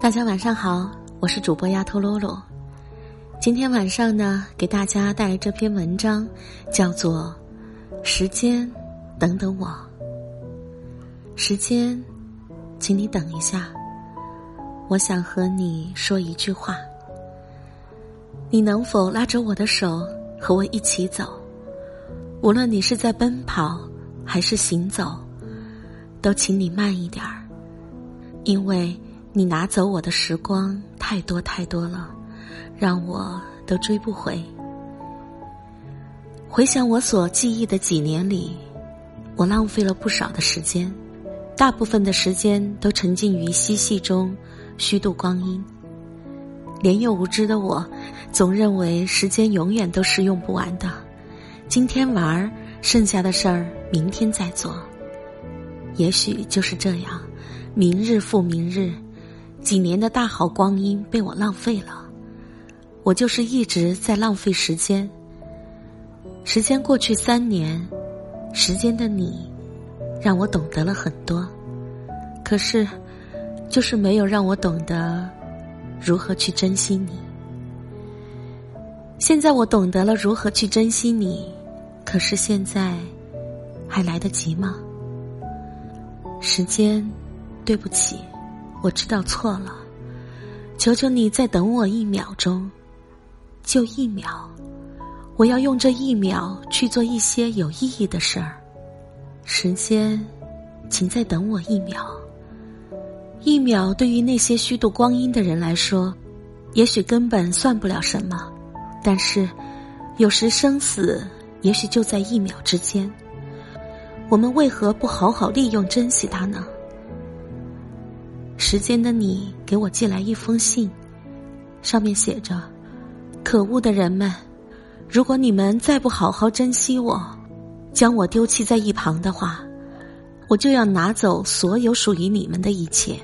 大家晚上好，我是主播丫头洛洛。今天晚上呢，给大家带来这篇文章，叫做《时间，等等我》。时间，请你等一下，我想和你说一句话。你能否拉着我的手，和我一起走？无论你是在奔跑还是行走，都请你慢一点儿，因为。你拿走我的时光太多太多了，让我都追不回。回想我所记忆的几年里，我浪费了不少的时间，大部分的时间都沉浸于嬉戏中，虚度光阴。年幼无知的我，总认为时间永远都是用不完的，今天玩儿，剩下的事儿明天再做。也许就是这样，明日复明日。几年的大好光阴被我浪费了，我就是一直在浪费时间。时间过去三年，时间的你，让我懂得了很多，可是，就是没有让我懂得如何去珍惜你。现在我懂得了如何去珍惜你，可是现在还来得及吗？时间，对不起。我知道错了，求求你再等我一秒钟，就一秒，我要用这一秒去做一些有意义的事儿。时间，请再等我一秒。一秒对于那些虚度光阴的人来说，也许根本算不了什么，但是，有时生死也许就在一秒之间。我们为何不好好利用、珍惜它呢？时间的你给我寄来一封信，上面写着：“可恶的人们，如果你们再不好好珍惜我，将我丢弃在一旁的话，我就要拿走所有属于你们的一切。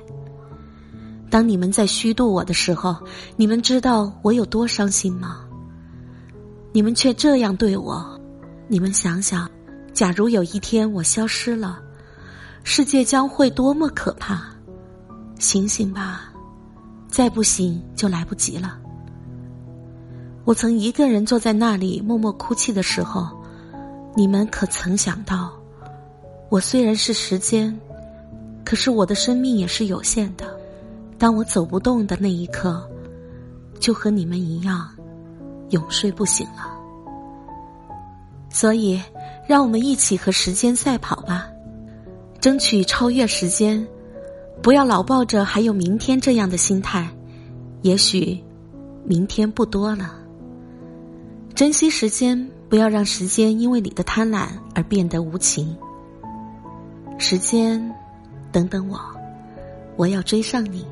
当你们在虚度我的时候，你们知道我有多伤心吗？你们却这样对我，你们想想，假如有一天我消失了，世界将会多么可怕！”醒醒吧，再不醒就来不及了。我曾一个人坐在那里默默哭泣的时候，你们可曾想到，我虽然是时间，可是我的生命也是有限的。当我走不动的那一刻，就和你们一样，永睡不醒了。所以，让我们一起和时间赛跑吧，争取超越时间。不要老抱着还有明天这样的心态，也许明天不多了。珍惜时间，不要让时间因为你的贪婪而变得无情。时间，等等我，我要追上你。